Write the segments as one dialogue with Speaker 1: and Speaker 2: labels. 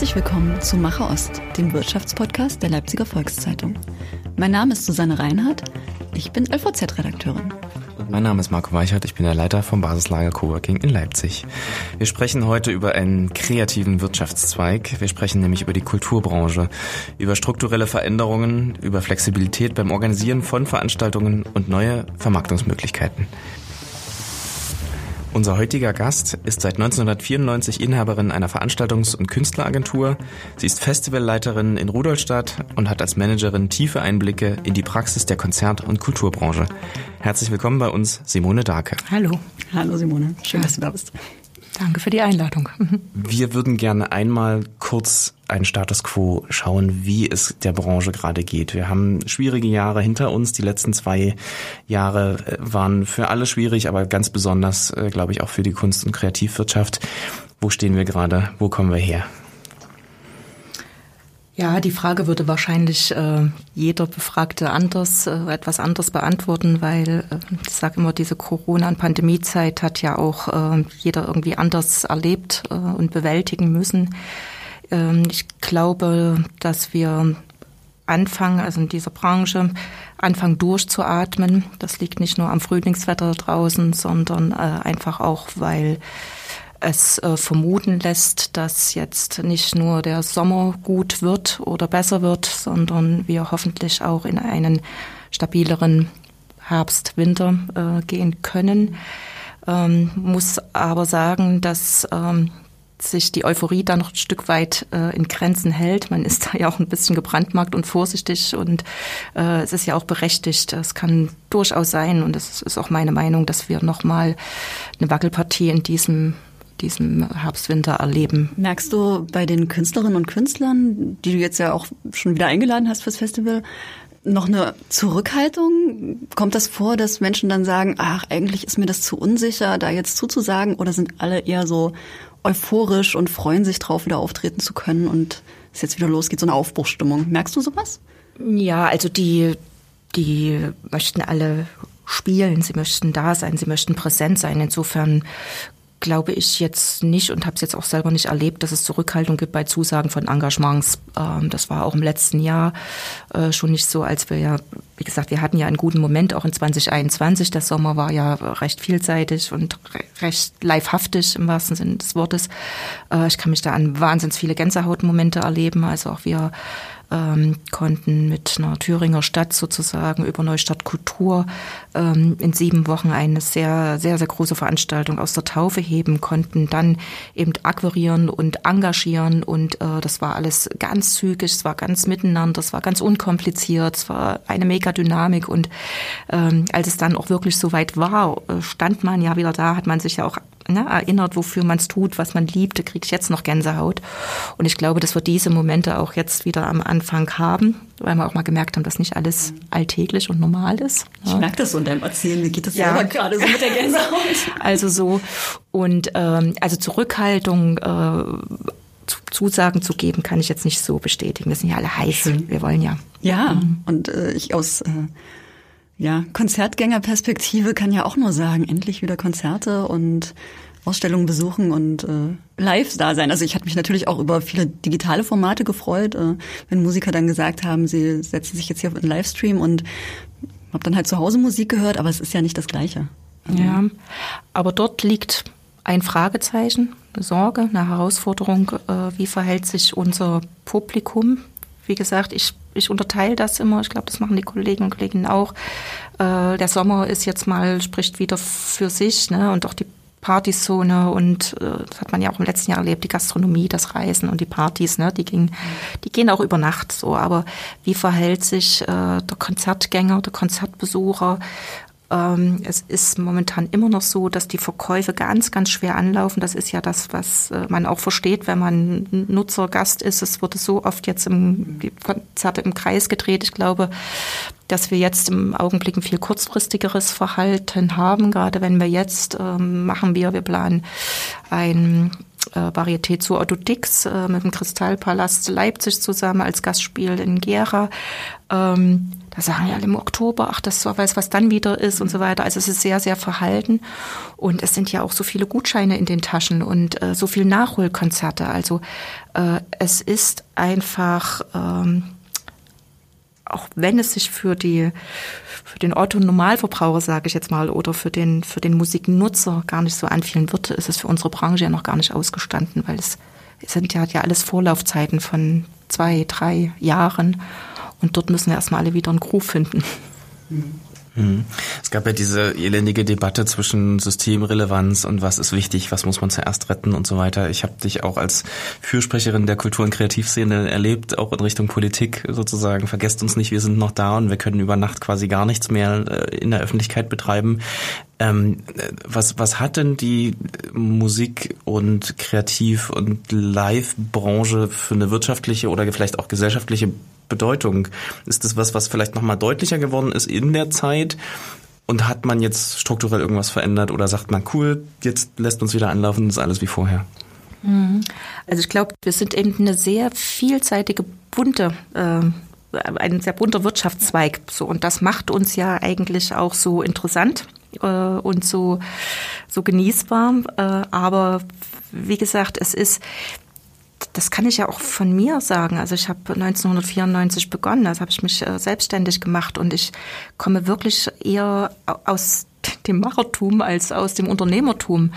Speaker 1: Herzlich willkommen zu Macher Ost, dem Wirtschaftspodcast der Leipziger Volkszeitung. Mein Name ist Susanne Reinhardt, ich bin LVZ-Redakteurin.
Speaker 2: Mein Name ist Marco Weichert, ich bin der Leiter vom Basislager Coworking in Leipzig. Wir sprechen heute über einen kreativen Wirtschaftszweig. Wir sprechen nämlich über die Kulturbranche, über strukturelle Veränderungen, über Flexibilität beim Organisieren von Veranstaltungen und neue Vermarktungsmöglichkeiten. Unser heutiger Gast ist seit 1994 Inhaberin einer Veranstaltungs- und Künstleragentur. Sie ist Festivalleiterin in Rudolstadt und hat als Managerin tiefe Einblicke in die Praxis der Konzert- und Kulturbranche. Herzlich willkommen bei uns, Simone Darke.
Speaker 3: Hallo.
Speaker 1: Hallo Simone, schön, dass du da bist.
Speaker 3: Danke für die Einladung.
Speaker 2: Wir würden gerne einmal kurz einen Status quo schauen, wie es der Branche gerade geht. Wir haben schwierige Jahre hinter uns. Die letzten zwei Jahre äh, waren für alle schwierig, aber ganz besonders, äh, glaube ich, auch für die Kunst- und Kreativwirtschaft. Wo stehen wir gerade? Wo kommen wir her?
Speaker 3: Ja, die Frage würde wahrscheinlich äh, jeder Befragte anders, äh, etwas anders beantworten, weil äh, ich sage immer, diese Corona- und Pandemiezeit hat ja auch äh, jeder irgendwie anders erlebt und bewältigen müssen. Ähm, ich glaube, dass wir anfangen, also in dieser Branche, anfangen durchzuatmen. Das liegt nicht nur am Frühlingswetter draußen, sondern äh, einfach auch, weil es äh, vermuten lässt, dass jetzt nicht nur der Sommer gut wird oder besser wird, sondern wir hoffentlich auch in einen stabileren Herbst, Winter äh, gehen können. Ähm, muss aber sagen, dass ähm, sich die Euphorie da noch ein Stück weit äh, in Grenzen hält. Man ist da ja auch ein bisschen gebrandmarkt und vorsichtig und äh, es ist ja auch berechtigt. Es kann durchaus sein und das ist auch meine Meinung, dass wir nochmal eine Wackelpartie in diesem diesem Herbst-Winter erleben.
Speaker 1: Merkst du bei den Künstlerinnen und Künstlern, die du jetzt ja auch schon wieder eingeladen hast fürs Festival, noch eine Zurückhaltung? Kommt das vor, dass Menschen dann sagen, ach, eigentlich ist mir das zu unsicher, da jetzt zuzusagen? Oder sind alle eher so euphorisch und freuen sich drauf, wieder auftreten zu können und es jetzt wieder losgeht, so eine Aufbruchsstimmung? Merkst du sowas?
Speaker 3: Ja, also die, die möchten alle spielen, sie möchten da sein, sie möchten präsent sein. Insofern glaube ich jetzt nicht und habe es jetzt auch selber nicht erlebt, dass es Zurückhaltung gibt bei Zusagen von Engagements. Ähm, das war auch im letzten Jahr äh, schon nicht so, als wir ja, wie gesagt, wir hatten ja einen guten Moment auch in 2021. Der Sommer war ja recht vielseitig und recht livehaftig im wahrsten Sinne des Wortes. Äh, ich kann mich da an wahnsinnig viele Gänsehautmomente erleben. Also auch wir ähm, konnten mit einer Thüringer Stadt sozusagen über Neustadt Kultur ähm, in sieben Wochen eine sehr, sehr, sehr große Veranstaltung aus der Taufe heben, konnten dann eben akquirieren und engagieren. Und äh, das war alles ganz zügig, es war ganz miteinander, es war ganz unkompliziert, es war eine mega Dynamik. Und ähm, als es dann auch wirklich so weit war, äh, stand man ja wieder da, hat man sich ja auch ne, erinnert, wofür man es tut, was man liebt, da kriege ich jetzt noch Gänsehaut. Und ich glaube, dass wir diese Momente auch jetzt wieder am Anfang haben, weil wir auch mal gemerkt haben, dass nicht alles alltäglich und normal ist.
Speaker 1: Ich merke das so in deinem Erzählen, mir geht das ja. selber gerade so mit der Gänsehaut.
Speaker 3: Also so und ähm, also Zurückhaltung äh, Zusagen zu geben, kann ich jetzt nicht so bestätigen. Wir sind ja alle heiß. Schön. Wir wollen ja.
Speaker 1: Ja, mhm. und äh, ich aus äh, ja, Konzertgängerperspektive kann ja auch nur sagen, endlich wieder Konzerte und Ausstellungen besuchen und äh, live da sein. Also ich hatte mich natürlich auch über viele digitale Formate gefreut, äh, wenn Musiker dann gesagt haben, sie setzen sich jetzt hier auf einen Livestream und habe dann halt zu Hause Musik gehört, aber es ist ja nicht das Gleiche.
Speaker 3: Ja, aber dort liegt ein Fragezeichen, eine Sorge, eine Herausforderung. Äh, wie verhält sich unser Publikum? Wie gesagt, ich ich unterteile das immer. Ich glaube, das machen die Kollegen und Kolleginnen auch. Äh, der Sommer ist jetzt mal, spricht wieder für sich, ne? Und auch die Partyzone und äh, das hat man ja auch im letzten Jahr erlebt, die Gastronomie, das Reisen und die Partys, ne, die gingen, die gehen auch über Nacht so. Aber wie verhält sich äh, der Konzertgänger, der Konzertbesucher? Ähm, es ist momentan immer noch so, dass die Verkäufe ganz, ganz schwer anlaufen. Das ist ja das, was äh, man auch versteht, wenn man Nutzer, Gast ist. Es wurde so oft jetzt im Konzerte im Kreis gedreht. Ich glaube, dass wir jetzt im Augenblick ein viel kurzfristigeres Verhalten haben. Gerade wenn wir jetzt ähm, machen wir, wir planen ein äh, Varieté zu Otto Dix äh, mit dem Kristallpalast Leipzig zusammen als Gastspiel in Gera. Ähm, da sagen ja alle im Oktober, ach, das weiß, was dann wieder ist und so weiter. Also es ist sehr, sehr verhalten. Und es sind ja auch so viele Gutscheine in den Taschen und äh, so viel Nachholkonzerte. Also äh, es ist einfach, ähm, auch wenn es sich für die für den Otto Normalverbraucher, sage ich jetzt mal, oder für den für den Musiknutzer gar nicht so anfühlen wird, ist es für unsere Branche ja noch gar nicht ausgestanden, weil es, es sind ja, ja alles Vorlaufzeiten von zwei, drei Jahren und dort müssen wir erstmal alle wieder einen Groove finden.
Speaker 2: Es gab ja diese elendige Debatte zwischen Systemrelevanz und was ist wichtig, was muss man zuerst retten und so weiter. Ich habe dich auch als Fürsprecherin der Kultur- und Kreativszene erlebt, auch in Richtung Politik sozusagen. Vergesst uns nicht, wir sind noch da und wir können über Nacht quasi gar nichts mehr äh, in der Öffentlichkeit betreiben. Ähm, was, was hat denn die Musik- und Kreativ- und Live-Branche für eine wirtschaftliche oder vielleicht auch gesellschaftliche Bedeutung? Ist das was, was vielleicht nochmal deutlicher geworden ist in der Zeit? Und hat man jetzt strukturell irgendwas verändert oder sagt man, cool, jetzt lässt uns wieder anlaufen, ist alles wie vorher?
Speaker 3: Mhm. Also ich glaube, wir sind eben eine sehr vielseitige, bunte, äh, ein sehr bunter Wirtschaftszweig. So, und das macht uns ja eigentlich auch so interessant äh, und so, so genießbar. Äh, aber wie gesagt, es ist, das kann ich ja auch von mir sagen. Also ich habe 1994 begonnen, also habe ich mich äh, selbstständig gemacht und ich komme wirklich eher aus dem Machertum als aus dem Unternehmertum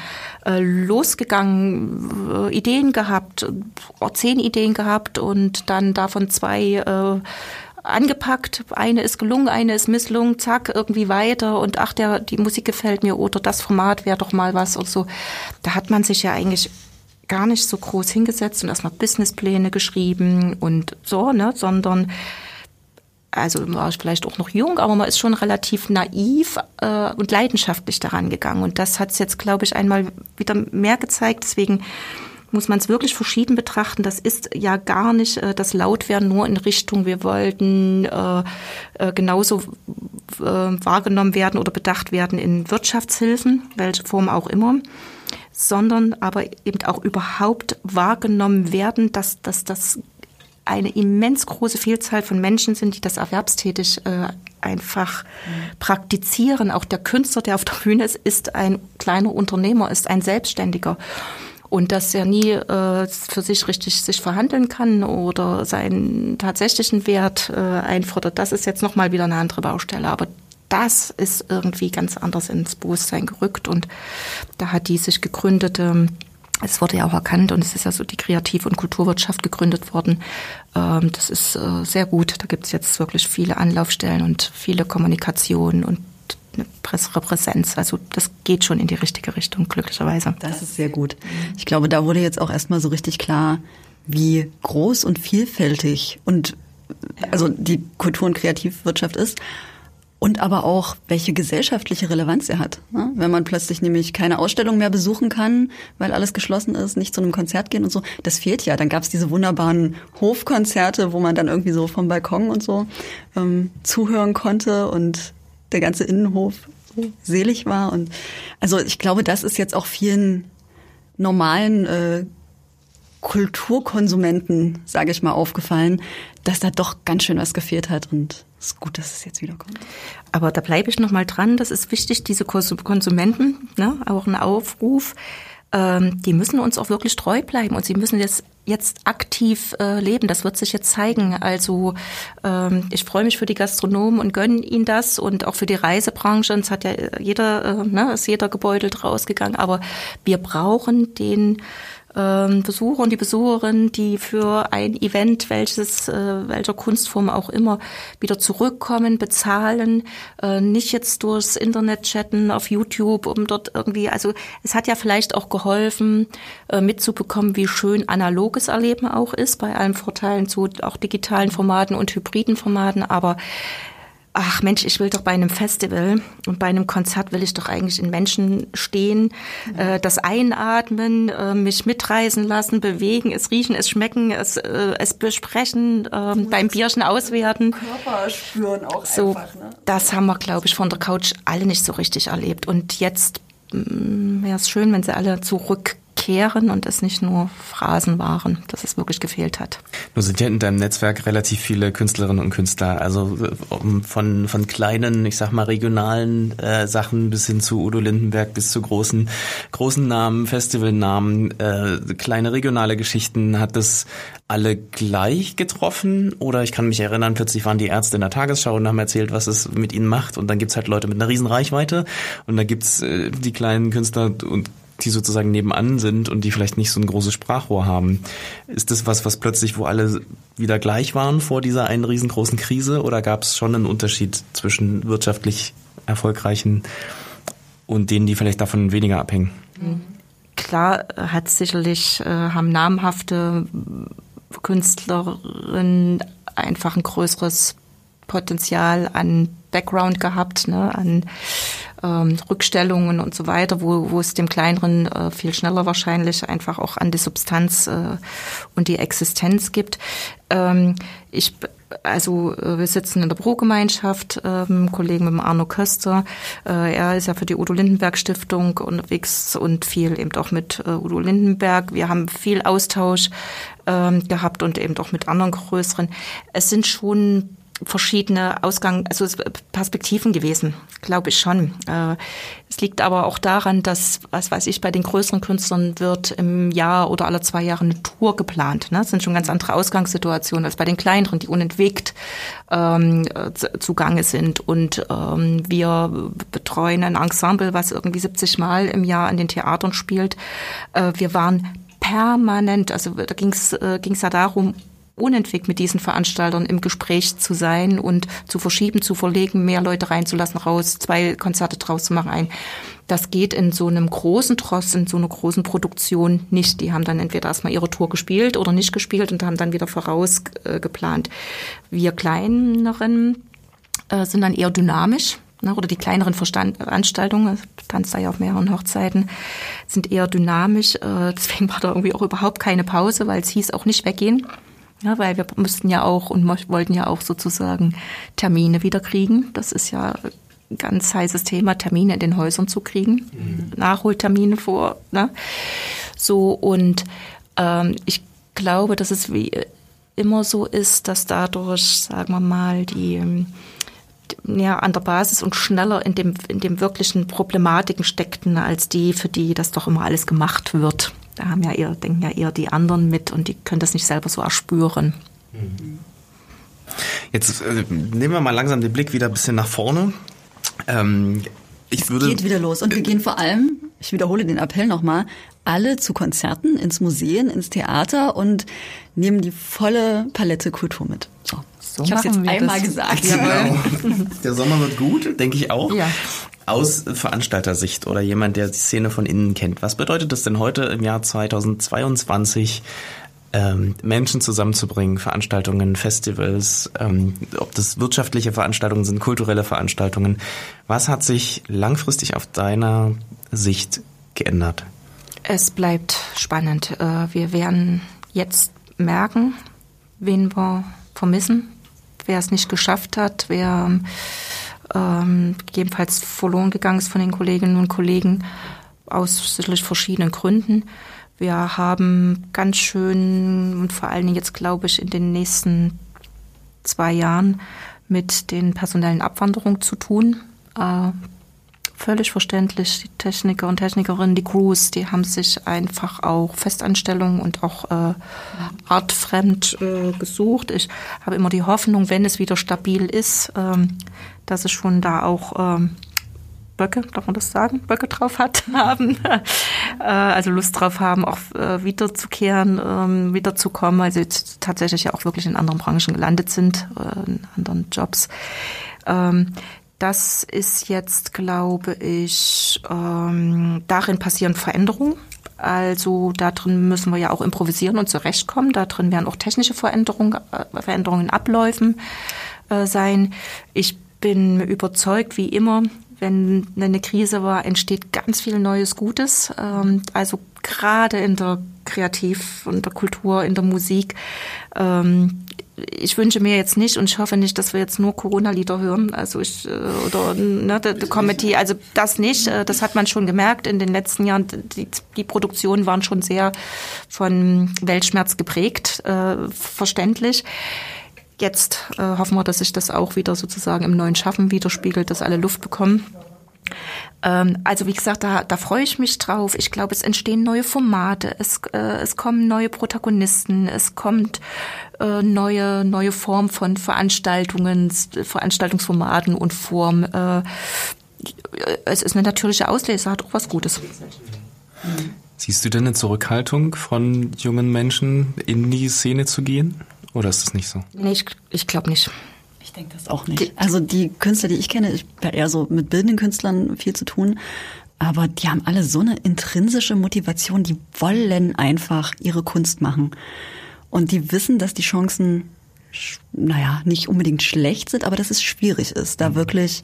Speaker 3: äh, losgegangen, äh, Ideen gehabt, zehn Ideen gehabt und dann davon zwei angepackt, eine ist gelungen, eine ist misslungen, zack, irgendwie weiter und ach, der, die Musik gefällt mir oder das Format wäre doch mal was und so. Da hat man sich ja eigentlich gar nicht so groß hingesetzt und erstmal Businesspläne geschrieben und so, ne, sondern also war ich vielleicht auch noch jung, aber man ist schon relativ naiv äh, und leidenschaftlich daran gegangen. Und das hat es jetzt, glaube ich, einmal wieder mehr gezeigt. Deswegen muss man es wirklich verschieden betrachten. Das ist ja gar nicht äh, das Lautwerden nur in Richtung, wir wollten äh, äh, genauso äh, wahrgenommen werden oder bedacht werden in Wirtschaftshilfen, welche Form auch immer sondern aber eben auch überhaupt wahrgenommen werden, dass, dass das eine immens große Vielzahl von Menschen sind, die das erwerbstätig äh, einfach mhm. praktizieren. Auch der Künstler, der auf der Bühne ist, ist ein kleiner Unternehmer, ist ein Selbstständiger. Und dass er nie äh, für sich richtig sich verhandeln kann oder seinen tatsächlichen Wert äh, einfordert, das ist jetzt nochmal wieder eine andere Baustelle. Aber das ist irgendwie ganz anders ins Bewusstsein gerückt und da hat die sich gegründete es wurde ja auch erkannt und es ist ja so die Kreativ- und Kulturwirtschaft gegründet worden. Ähm, das ist äh, sehr gut. Da gibt es jetzt wirklich viele Anlaufstellen und viele Kommunikationen und eine bessere Präsenz. Also das geht schon in die richtige Richtung, glücklicherweise.
Speaker 1: Das ist sehr gut. Ich glaube, da wurde jetzt auch erstmal so richtig klar, wie groß und vielfältig und also die Kultur- und Kreativwirtschaft ist und aber auch, welche gesellschaftliche Relevanz er hat. Ne? Wenn man plötzlich nämlich keine Ausstellung mehr besuchen kann, weil alles geschlossen ist, nicht zu einem Konzert gehen und so, das fehlt ja. Dann gab es diese wunderbaren Hofkonzerte, wo man dann irgendwie so vom Balkon und so ähm, zuhören konnte und der ganze Innenhof so selig war. Und also ich glaube, das ist jetzt auch vielen normalen äh, Kulturkonsumenten, sage ich mal, aufgefallen, dass da doch ganz schön was gefehlt hat und ist gut, dass es jetzt wieder kommt.
Speaker 3: Aber da bleibe ich noch mal dran. Das ist wichtig, diese Konsumenten, ne, auch ein Aufruf. Ähm, die müssen uns auch wirklich treu bleiben und sie müssen jetzt jetzt aktiv äh, leben. Das wird sich jetzt zeigen. Also ähm, ich freue mich für die Gastronomen und gönne ihnen das und auch für die Reisebranche. Es hat ja jeder, äh, ne, ist jeder gebeutelt rausgegangen. Aber wir brauchen den Besucher und die Besucherin, die für ein Event, welches, äh, welcher Kunstform auch immer, wieder zurückkommen, bezahlen, äh, nicht jetzt durchs Internet chatten auf YouTube, um dort irgendwie, also es hat ja vielleicht auch geholfen, äh, mitzubekommen, wie schön analoges Erleben auch ist, bei allen Vorteilen zu auch digitalen Formaten und hybriden Formaten, aber ach Mensch, ich will doch bei einem Festival und bei einem Konzert will ich doch eigentlich in Menschen stehen, äh, das Einatmen, äh, mich mitreisen lassen, bewegen, es riechen, es schmecken, es, äh, es besprechen, äh, beim Bierchen auswerten.
Speaker 1: Körper spüren auch
Speaker 3: so, einfach. Ne? Das haben wir, glaube ich, von der Couch alle nicht so richtig erlebt. Und jetzt mm, wäre es schön, wenn sie alle zurück kehren und es nicht nur Phrasen waren, dass es wirklich gefehlt hat.
Speaker 2: Du sind ja in deinem Netzwerk relativ viele Künstlerinnen und Künstler, also von, von kleinen, ich sag mal regionalen äh, Sachen bis hin zu Udo Lindenberg bis zu großen, großen Namen, Festivalnamen, äh, kleine regionale Geschichten. Hat das alle gleich getroffen? Oder ich kann mich erinnern, plötzlich waren die Ärzte in der Tagesschau und haben erzählt, was es mit ihnen macht. Und dann gibt's halt Leute mit einer riesen Reichweite und da gibt's äh, die kleinen Künstler und die sozusagen nebenan sind und die vielleicht nicht so ein großes Sprachrohr haben. Ist das was, was plötzlich, wo alle wieder gleich waren vor dieser einen riesengroßen Krise oder gab es schon einen Unterschied zwischen wirtschaftlich erfolgreichen und denen, die vielleicht davon weniger abhängen?
Speaker 3: Klar hat sicherlich, äh, haben namhafte Künstlerinnen einfach ein größeres Potenzial an Background gehabt, ne, an ähm, Rückstellungen und so weiter, wo, wo es dem Kleineren äh, viel schneller wahrscheinlich einfach auch an die Substanz äh, und die Existenz gibt. Ähm, ich also äh, wir sitzen in der Pro-Gemeinschaft, ähm, Kollegen mit dem Arno Köster. Äh, er ist ja für die Udo Lindenberg Stiftung unterwegs und viel eben auch mit äh, Udo Lindenberg. Wir haben viel Austausch ähm, gehabt und eben auch mit anderen größeren. Es sind schon verschiedene Ausgang, also Perspektiven gewesen, glaube ich schon. Äh, es liegt aber auch daran, dass, was weiß ich, bei den größeren Künstlern wird im Jahr oder alle zwei Jahre eine Tour geplant. Ne? Das sind schon ganz andere Ausgangssituationen als bei den kleineren, die unentwegt ähm, zugange sind. Und ähm, wir betreuen ein Ensemble, was irgendwie 70 Mal im Jahr an den Theatern spielt. Äh, wir waren permanent, also da ging es äh, ja darum, unentwegt mit diesen Veranstaltern im Gespräch zu sein und zu verschieben, zu verlegen, mehr Leute reinzulassen, raus, zwei Konzerte draus zu machen, ein. Das geht in so einem großen Tross, in so einer großen Produktion nicht. Die haben dann entweder erstmal ihre Tour gespielt oder nicht gespielt und haben dann wieder voraus äh. Wir kleineren äh, sind dann eher dynamisch ne, oder die kleineren Veranstaltungen, tanze da ja auf mehreren Hochzeiten, sind eher dynamisch. Äh, deswegen war da irgendwie auch überhaupt keine Pause, weil es hieß auch nicht weggehen. Ja, weil wir mussten ja auch und wollten ja auch sozusagen Termine wieder kriegen. Das ist ja ein ganz heißes Thema, Termine in den Häusern zu kriegen, mhm. Nachholtermine vor. Ne? So und ähm, ich glaube, dass es wie immer so ist, dass dadurch, sagen wir mal, die ja, an der Basis und schneller in dem, in dem wirklichen Problematiken steckten, als die, für die das doch immer alles gemacht wird. Da haben ja eher, denken ja eher die anderen mit und die können das nicht selber so erspüren.
Speaker 2: Jetzt äh, nehmen wir mal langsam den Blick wieder ein bisschen nach vorne.
Speaker 1: Ähm, ich würde geht wieder los und wir gehen vor allem, ich wiederhole den Appell nochmal, alle zu Konzerten, ins Museum, ins Theater und nehmen die volle Palette Kultur mit. So. So ich habe es jetzt einmal das. gesagt. Ja,
Speaker 2: genau. Der Sommer wird gut, denke ich auch. Ja aus Veranstaltersicht oder jemand, der die Szene von innen kennt, was bedeutet es denn heute im Jahr 2022, ähm, Menschen zusammenzubringen, Veranstaltungen, Festivals, ähm, ob das wirtschaftliche Veranstaltungen sind, kulturelle Veranstaltungen. Was hat sich langfristig auf deiner Sicht geändert?
Speaker 3: Es bleibt spannend. Äh, wir werden jetzt merken, wen wir vermissen, wer es nicht geschafft hat, wer ähm, gegebenenfalls verloren gegangen ist von den Kolleginnen und Kollegen aus sicherlich verschiedenen Gründen. Wir haben ganz schön und vor allen Dingen jetzt glaube ich in den nächsten zwei Jahren mit den personellen Abwanderungen zu tun. Äh, völlig verständlich. Die Techniker und Technikerinnen, die Crews, die haben sich einfach auch Festanstellungen und auch äh, artfremd äh, gesucht. Ich habe immer die Hoffnung, wenn es wieder stabil ist, ähm, dass es schon da auch ähm, Böcke, darf man das sagen, Böcke drauf hat, haben, äh, also Lust drauf haben, auch äh, wiederzukehren, ähm, wiederzukommen, also jetzt tatsächlich ja auch wirklich in anderen Branchen gelandet sind, äh, in anderen Jobs. Ähm, das ist jetzt, glaube ich, ähm, darin passieren Veränderungen. Also darin müssen wir ja auch improvisieren und zurechtkommen. Darin werden auch technische Veränderungen, äh, Veränderungen in Abläufen äh, sein. Ich bin überzeugt, wie immer, wenn eine Krise war, entsteht ganz viel Neues Gutes. Ähm, also gerade in der Kreativ- und der Kultur, in der Musik ähm, ich wünsche mir jetzt nicht und ich hoffe nicht, dass wir jetzt nur Corona-Lieder hören, also ich, äh, oder ne, die, Comedy, also das nicht, äh, das hat man schon gemerkt in den letzten Jahren, die, die Produktionen waren schon sehr von Weltschmerz geprägt, äh, verständlich. Jetzt äh, hoffen wir, dass sich das auch wieder sozusagen im neuen Schaffen widerspiegelt, dass alle Luft bekommen. Ähm, also wie gesagt, da, da freue ich mich drauf. Ich glaube, es entstehen neue Formate, es, äh, es kommen neue Protagonisten, es kommt äh, neue neue Form von Veranstaltungen, Veranstaltungsformaten und Form. Äh, es ist eine natürliche Auslese, hat auch was Gutes.
Speaker 2: Siehst du denn eine Zurückhaltung von jungen Menschen, in die Szene zu gehen? Oder ist das nicht so?
Speaker 3: Nee, ich, ich glaube nicht.
Speaker 1: Ich denke das auch nicht. Also die Künstler, die ich kenne, ich habe eher so mit bildenden Künstlern viel zu tun, aber die haben alle so eine intrinsische Motivation, die wollen einfach ihre Kunst machen. Und die wissen, dass die Chancen, naja, nicht unbedingt schlecht sind, aber dass es schwierig ist, da wirklich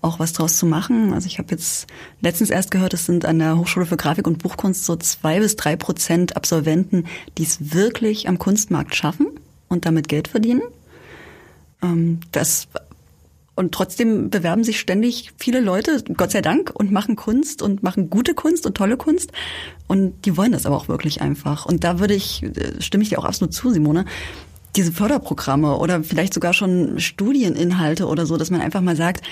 Speaker 1: auch was draus zu machen. Also ich habe jetzt letztens erst gehört, es sind an der Hochschule für Grafik und Buchkunst so zwei bis drei Prozent Absolventen, die es wirklich am Kunstmarkt schaffen und damit Geld verdienen. Ähm, das und trotzdem bewerben sich ständig viele Leute, Gott sei Dank, und machen Kunst und machen gute Kunst und tolle Kunst. Und die wollen das aber auch wirklich einfach. Und da würde ich, äh, stimme ich dir auch absolut zu, Simone, diese Förderprogramme oder vielleicht sogar schon Studieninhalte oder so, dass man einfach mal sagt,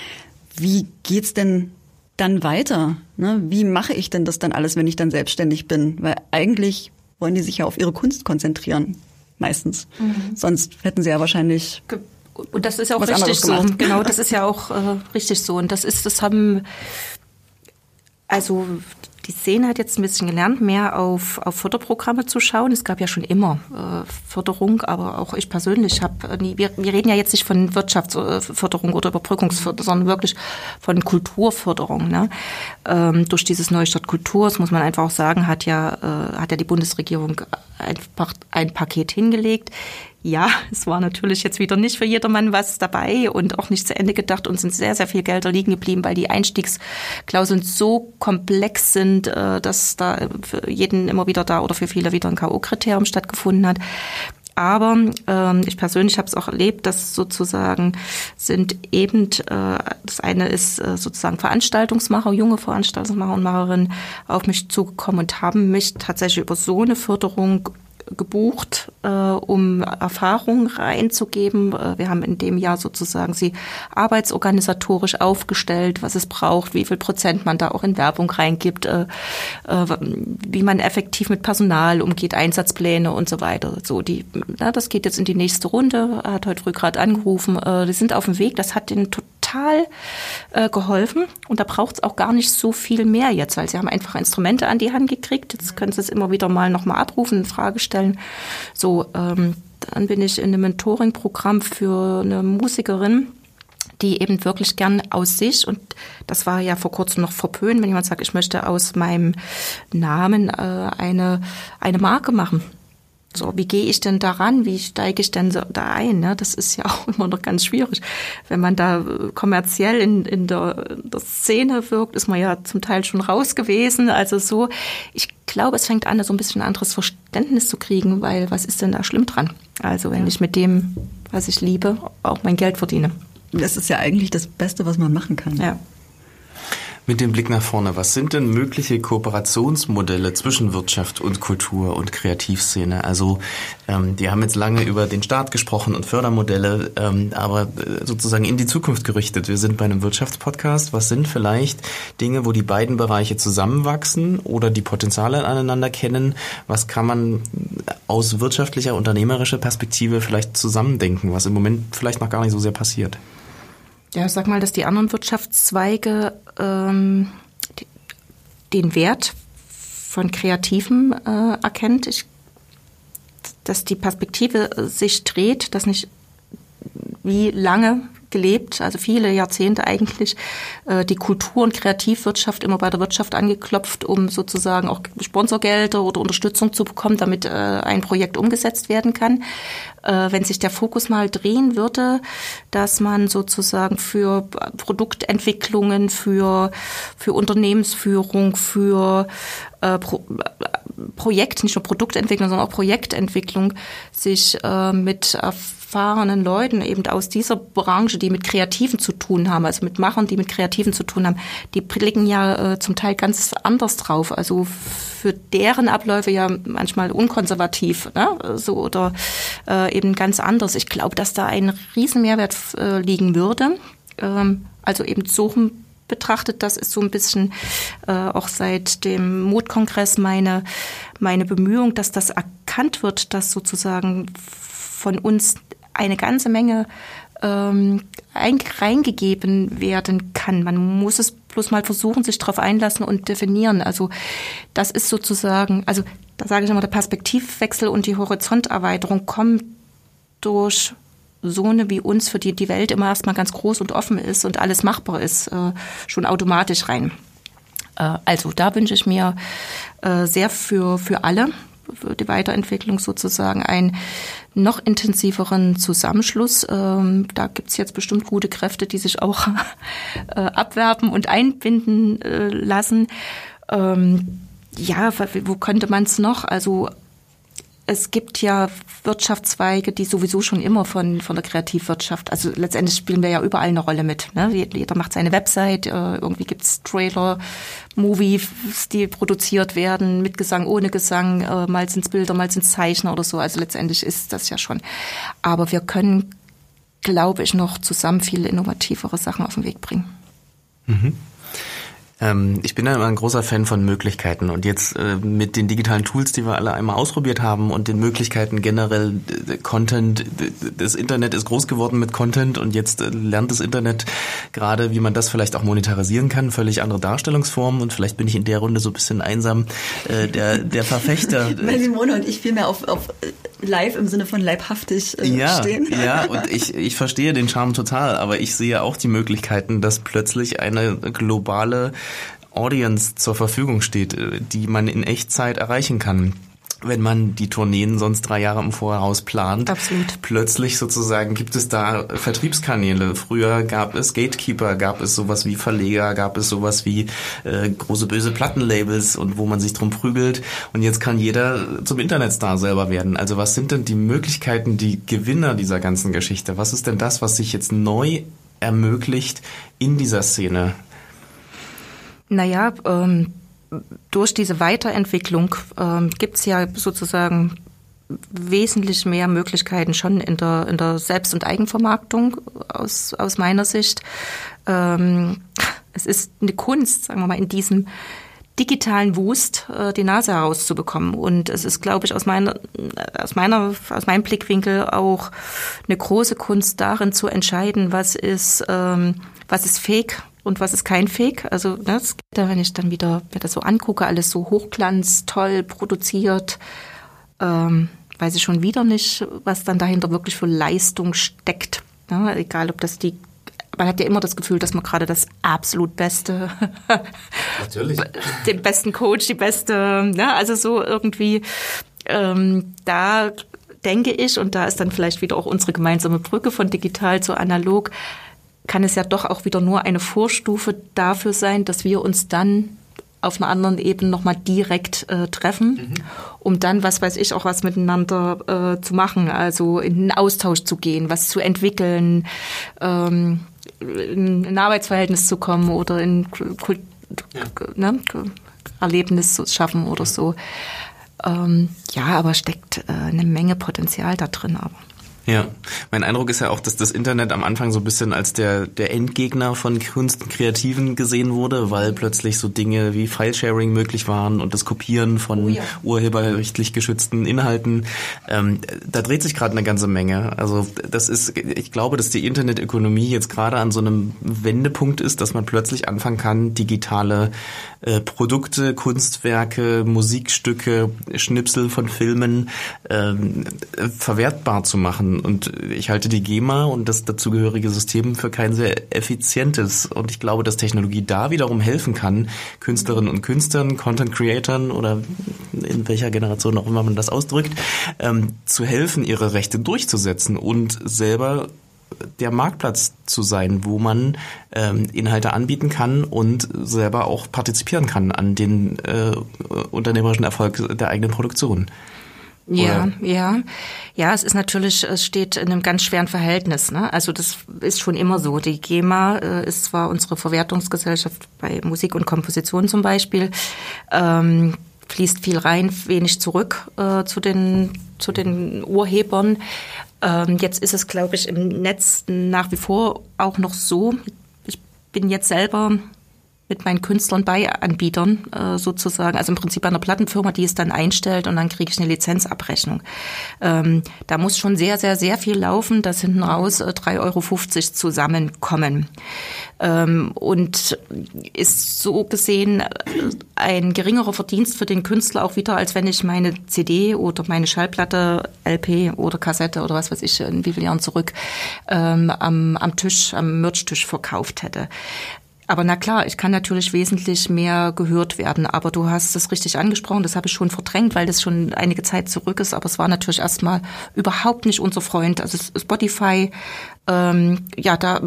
Speaker 1: wie geht's denn dann weiter? Ne? Wie mache ich denn das dann alles, wenn ich dann selbstständig bin? Weil eigentlich wollen die sich ja auf ihre Kunst konzentrieren, meistens. Mhm. Sonst hätten sie ja wahrscheinlich
Speaker 3: und das ist ja auch richtig so. Genau, das ist ja auch äh, richtig so. Und das ist, das haben, also die Szene hat jetzt ein bisschen gelernt, mehr auf, auf Förderprogramme zu schauen. Es gab ja schon immer äh, Förderung, aber auch ich persönlich habe nie, wir, wir reden ja jetzt nicht von Wirtschaftsförderung oder Überbrückungsförderung, sondern wirklich von Kulturförderung. Ne? Ähm, durch dieses Neustadt Kultur, das muss man einfach auch sagen, hat ja, äh, hat ja die Bundesregierung einfach ein Paket hingelegt, ja, es war natürlich jetzt wieder nicht für jedermann was dabei und auch nicht zu Ende gedacht und sind sehr, sehr viel Gelder liegen geblieben, weil die Einstiegsklauseln so komplex sind, äh, dass da für jeden immer wieder da oder für viele wieder ein K.O.-Kriterium stattgefunden hat. Aber ähm, ich persönlich habe es auch erlebt, dass sozusagen sind eben, äh, das eine ist äh, sozusagen Veranstaltungsmacher, junge Veranstaltungsmacher und Macherinnen auf mich zugekommen und haben mich tatsächlich über so eine Förderung gebucht, äh, um Erfahrungen reinzugeben. Äh, wir haben in dem Jahr sozusagen sie arbeitsorganisatorisch aufgestellt, was es braucht, wie viel Prozent man da auch in Werbung reingibt, äh, äh, wie man effektiv mit Personal umgeht, Einsatzpläne und so weiter. So die, na, das geht jetzt in die nächste Runde. Hat heute früh gerade angerufen. Äh, die sind auf dem Weg. Das hat den total äh, geholfen und da braucht es auch gar nicht so viel mehr jetzt, weil sie haben einfach Instrumente an die Hand gekriegt. Jetzt können sie es immer wieder mal nochmal abrufen, in Frage stellen. So, ähm, dann bin ich in einem Mentoring-Programm für eine Musikerin, die eben wirklich gern aus sich, und das war ja vor kurzem noch verpönt, wenn jemand sagt, ich möchte aus meinem Namen äh, eine, eine Marke machen. So, wie gehe ich denn daran? Wie steige ich denn so da ein? Ne? Das ist ja auch immer noch ganz schwierig. Wenn man da äh, kommerziell in, in, der, in der Szene wirkt, ist man ja zum Teil schon raus gewesen. Also so, ich glaube, es fängt an, so ein bisschen ein anderes Verständnis zu kriegen, weil was ist denn da schlimm dran? Also wenn ja. ich mit dem, was ich liebe, auch mein Geld verdiene.
Speaker 1: Das ist ja eigentlich das Beste, was man machen kann.
Speaker 3: Ja.
Speaker 2: Mit dem Blick nach vorne, was sind denn mögliche Kooperationsmodelle zwischen Wirtschaft und Kultur und Kreativszene? Also ähm, wir haben jetzt lange über den Staat gesprochen und Fördermodelle, ähm, aber äh, sozusagen in die Zukunft gerichtet. Wir sind bei einem Wirtschaftspodcast. Was sind vielleicht Dinge, wo die beiden Bereiche zusammenwachsen oder die Potenziale aneinander kennen? Was kann man aus wirtschaftlicher, unternehmerischer Perspektive vielleicht zusammendenken, was im Moment vielleicht noch gar nicht so sehr passiert?
Speaker 3: Ja, sag mal, dass die anderen Wirtschaftszweige ähm, den Wert von Kreativen äh, erkennt. Ich, dass die Perspektive sich dreht, dass nicht wie lange gelebt, also viele Jahrzehnte eigentlich, äh, die Kultur- und Kreativwirtschaft immer bei der Wirtschaft angeklopft, um sozusagen auch Sponsorgelder oder Unterstützung zu bekommen, damit äh, ein Projekt umgesetzt werden kann. Äh, wenn sich der Fokus mal drehen würde, dass man sozusagen für Produktentwicklungen, für, für Unternehmensführung, für äh, Pro, Projekt, nicht nur Produktentwicklung, sondern auch Projektentwicklung sich äh, mit erfahrenen Leuten eben aus dieser Branche, die mit Kreativen zu tun haben, also mit Machern, die mit Kreativen zu tun haben, die blicken ja äh, zum Teil ganz anders drauf. Also für deren Abläufe ja manchmal unkonservativ, ne? so oder äh, eben ganz anders. Ich glaube, dass da ein Riesenmehrwert äh, liegen würde. Ähm, also eben suchen betrachtet. Das ist so ein bisschen äh, auch seit dem Mutkongress meine, meine Bemühung, dass das erkannt wird, dass sozusagen von uns eine ganze Menge ähm, reingegeben werden kann. Man muss es bloß mal versuchen, sich darauf einlassen und definieren. Also das ist sozusagen, also da sage ich immer, der Perspektivwechsel und die Horizonterweiterung kommen durch so eine wie uns, für die die Welt immer erstmal ganz groß und offen ist und alles machbar ist, äh, schon automatisch rein. Äh, also da wünsche ich mir äh, sehr für, für alle, für die Weiterentwicklung sozusagen, einen noch intensiveren Zusammenschluss. Ähm, da gibt's jetzt bestimmt gute Kräfte, die sich auch abwerben und einbinden lassen. Ähm, ja, wo könnte man es noch? Also es gibt ja Wirtschaftszweige, die sowieso schon immer von, von der Kreativwirtschaft, also letztendlich spielen wir ja überall eine Rolle mit. Ne? Jeder macht seine Website, äh, irgendwie gibt's Trailer, Movies, die produziert werden, mit Gesang, ohne Gesang, äh, mal sind's Bilder, mal sind's Zeichner oder so. Also letztendlich ist das ja schon. Aber wir können, glaube ich, noch zusammen viele innovativere Sachen auf den Weg bringen.
Speaker 2: Mhm. Ähm, ich bin ja immer ein großer Fan von Möglichkeiten und jetzt äh, mit den digitalen Tools, die wir alle einmal ausprobiert haben und den Möglichkeiten generell Content, das Internet ist groß geworden mit Content und jetzt äh, lernt das Internet gerade, wie man das vielleicht auch monetarisieren kann, völlig andere Darstellungsformen und vielleicht bin ich in der Runde so ein bisschen einsam, äh, der, der Verfechter.
Speaker 1: Weil Simone und ich vielmehr auf, auf live im Sinne von leibhaftig äh,
Speaker 2: ja,
Speaker 1: stehen.
Speaker 2: Ja, und ich, ich verstehe den Charme total, aber ich sehe auch die Möglichkeiten, dass plötzlich eine globale Audience zur Verfügung steht, äh, die man in Echtzeit erreichen kann wenn man die Tourneen sonst drei Jahre im Voraus plant.
Speaker 3: Absolut.
Speaker 2: Plötzlich sozusagen gibt es da Vertriebskanäle. Früher gab es Gatekeeper, gab es sowas wie Verleger, gab es sowas wie äh, große böse Plattenlabels und wo man sich drum prügelt. Und jetzt kann jeder zum Internetstar selber werden. Also was sind denn die Möglichkeiten, die Gewinner dieser ganzen Geschichte? Was ist denn das, was sich jetzt neu ermöglicht in dieser Szene?
Speaker 3: Naja, ähm, durch diese Weiterentwicklung ähm, gibt es ja sozusagen wesentlich mehr Möglichkeiten schon in der, in der Selbst- und Eigenvermarktung aus, aus meiner Sicht. Ähm, es ist eine Kunst, sagen wir mal, in diesem digitalen Wust äh, die Nase herauszubekommen. Und es ist, glaube ich, aus meiner, aus meiner, aus meinem Blickwinkel auch eine große Kunst darin zu entscheiden, was ist, ähm, was ist fake und was ist kein Fake. Also ne, das, wenn ich dann wieder mir das so angucke, alles so hochglanz, toll produziert, ähm, weiß ich schon wieder nicht, was dann dahinter wirklich für Leistung steckt. Ja, egal, ob das die man hat ja immer das Gefühl, dass man gerade das absolut beste, Natürlich. den besten Coach, die beste, ne, also so irgendwie, ähm, da denke ich, und da ist dann vielleicht wieder auch unsere gemeinsame Brücke von digital zu analog, kann es ja doch auch wieder nur eine Vorstufe dafür sein, dass wir uns dann auf einer anderen Ebene nochmal direkt äh, treffen, mhm. um dann, was weiß ich, auch was miteinander äh, zu machen, also in einen Austausch zu gehen, was zu entwickeln, ähm, in ein Arbeitsverhältnis zu kommen oder in Kult ja. ne, Erlebnis zu schaffen oder so. Ähm, ja, aber steckt äh, eine Menge Potenzial da drin aber.
Speaker 2: Ja, mein Eindruck ist ja auch, dass das Internet am Anfang so ein bisschen als der, der Endgegner von Kunst und Kreativen gesehen wurde, weil plötzlich so Dinge wie Filesharing möglich waren und das Kopieren von oh ja. urheberrechtlich geschützten Inhalten. Ähm, da dreht sich gerade eine ganze Menge. Also das ist, ich glaube, dass die Internetökonomie jetzt gerade an so einem Wendepunkt ist, dass man plötzlich anfangen kann, digitale äh, Produkte, Kunstwerke, Musikstücke, Schnipsel von Filmen ähm, verwertbar zu machen. Und ich halte die GEMA und das dazugehörige System für kein sehr effizientes. Und ich glaube, dass Technologie da wiederum helfen kann, Künstlerinnen und Künstlern, Content Creatern oder in welcher Generation auch immer man das ausdrückt, ähm, zu helfen, ihre Rechte durchzusetzen und selber der Marktplatz zu sein, wo man ähm, Inhalte anbieten kann und selber auch partizipieren kann an den äh, unternehmerischen Erfolg der eigenen Produktion.
Speaker 3: Ja, Oder? ja. Ja, es ist natürlich, es steht in einem ganz schweren Verhältnis. Ne? Also das ist schon immer so. Die GEMA äh, ist zwar unsere Verwertungsgesellschaft bei Musik und Komposition zum Beispiel, ähm, fließt viel rein, wenig zurück äh, zu den zu den Urhebern. Ähm, jetzt ist es, glaube ich, im Netz nach wie vor auch noch so. Ich bin jetzt selber mit meinen Künstlern bei Anbietern äh, sozusagen, also im Prinzip einer Plattenfirma, die es dann einstellt und dann kriege ich eine Lizenzabrechnung. Ähm, da muss schon sehr, sehr, sehr viel laufen, dass hinten raus äh, 3,50 Euro zusammenkommen. Ähm, und ist so gesehen äh, ein geringerer Verdienst für den Künstler auch wieder, als wenn ich meine CD oder meine Schallplatte, LP oder Kassette oder was weiß ich in wie vielen Jahren zurück ähm, am, am Tisch, am Merch-Tisch verkauft hätte. Aber na klar, ich kann natürlich wesentlich mehr gehört werden. Aber du hast es richtig angesprochen, das habe ich schon verdrängt, weil das schon einige Zeit zurück ist. Aber es war natürlich erstmal überhaupt nicht unser Freund. Also Spotify, ähm, ja, da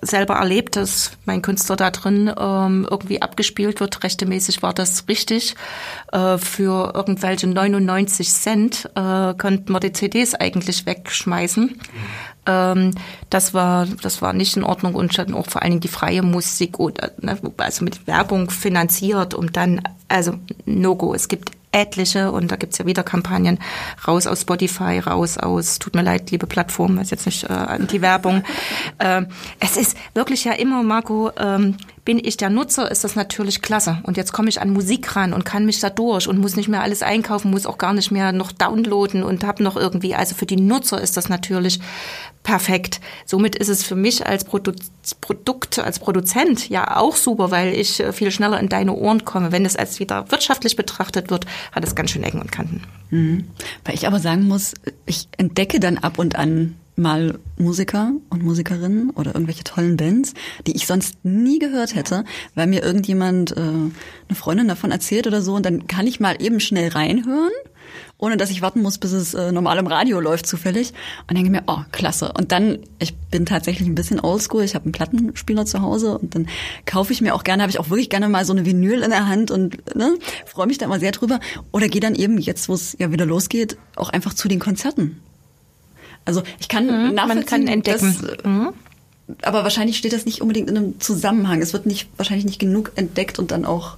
Speaker 3: selber erlebt, dass mein Künstler da drin ähm, irgendwie abgespielt wird. Rechtemäßig war das richtig. Äh, für irgendwelche 99 Cent äh, könnten wir die CDs eigentlich wegschmeißen. Mhm. Das war das war nicht in Ordnung und dann auch vor allen Dingen die freie Musik oder ne, also mit Werbung finanziert und dann also no go. Es gibt etliche und da gibt's ja wieder Kampagnen raus aus Spotify, raus aus, tut mir leid, liebe Plattform, ist jetzt nicht äh, die Werbung. Äh, es ist wirklich ja immer, Marco, ähm, bin ich der Nutzer, ist das natürlich klasse. Und jetzt komme ich an Musik ran und kann mich da durch und muss nicht mehr alles einkaufen, muss auch gar nicht mehr noch downloaden und habe noch irgendwie, also für die Nutzer ist das natürlich perfekt. Somit ist es für mich als Produ Produkt, als Produzent ja auch super, weil ich äh, viel schneller in deine Ohren komme. Wenn es als wieder wirtschaftlich betrachtet wird, hat es ganz schön Ecken und Kanten.
Speaker 1: Mhm. Weil ich aber sagen muss, ich entdecke dann ab und an mal Musiker und Musikerinnen oder irgendwelche tollen Bands, die ich sonst nie gehört hätte, weil mir irgendjemand, äh, eine Freundin davon erzählt oder so, und dann kann ich mal eben schnell reinhören, ohne dass ich warten muss, bis es äh, normal im Radio läuft zufällig und denke mir, oh, klasse. Und dann, ich bin tatsächlich ein bisschen oldschool, ich habe einen Plattenspieler zu Hause und dann kaufe ich mir auch gerne, habe ich auch wirklich gerne mal so eine Vinyl in der Hand und ne, freue mich da immer sehr drüber. Oder gehe dann eben, jetzt wo es ja wieder losgeht, auch einfach zu den Konzerten also ich kann mhm, nachvollziehen, man kann entdecken. Dass, mhm. aber wahrscheinlich steht das nicht unbedingt in einem Zusammenhang. Es wird nicht wahrscheinlich nicht genug entdeckt und dann auch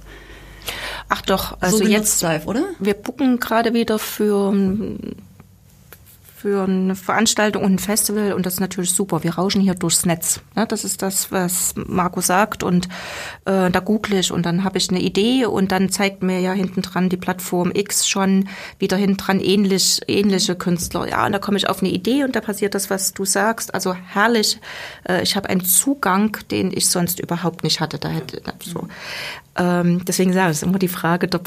Speaker 3: Ach doch, also so jetzt
Speaker 1: live, oder?
Speaker 3: Wir gucken gerade wieder für für eine Veranstaltung und ein Festival und das ist natürlich super. Wir rauschen hier durchs Netz. Ne? Das ist das, was Marco sagt und äh, da google ich und dann habe ich eine Idee und dann zeigt mir ja hinten dran die Plattform X schon wieder hinten dran ähnlich, ähnliche Künstler. Ja, und da komme ich auf eine Idee und da passiert das, was du sagst. Also herrlich. Äh, ich habe einen Zugang, den ich sonst überhaupt nicht hatte. Da hätte so. Ähm, deswegen sage ich, ist immer die Frage der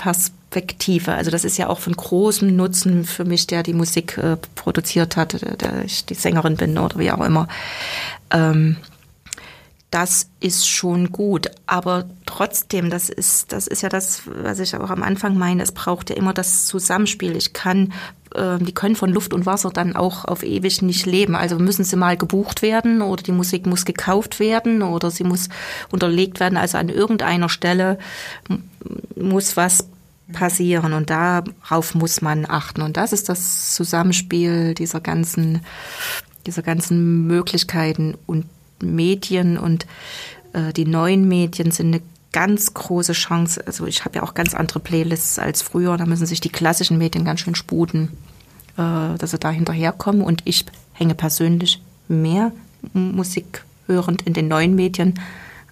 Speaker 3: Perspektive. Also das ist ja auch von großem Nutzen für mich, der die Musik äh, produziert hat, der, der, ich die Sängerin bin oder wie auch immer. Ähm, das ist schon gut. Aber trotzdem, das ist, das ist ja das, was ich auch am Anfang meine, es braucht ja immer das Zusammenspiel. Ich kann, äh, die können von Luft und Wasser dann auch auf ewig nicht leben. Also müssen sie mal gebucht werden oder die Musik muss gekauft werden oder sie muss unterlegt werden. Also an irgendeiner Stelle muss was passieren und darauf muss man achten. Und das ist das Zusammenspiel dieser ganzen, dieser ganzen Möglichkeiten und Medien und äh, die neuen Medien sind eine ganz große Chance. Also ich habe ja auch ganz andere Playlists als früher. Da müssen sich die klassischen Medien ganz schön sputen, äh, dass sie da hinterherkommen. Und ich hänge persönlich mehr Musik hörend in den neuen Medien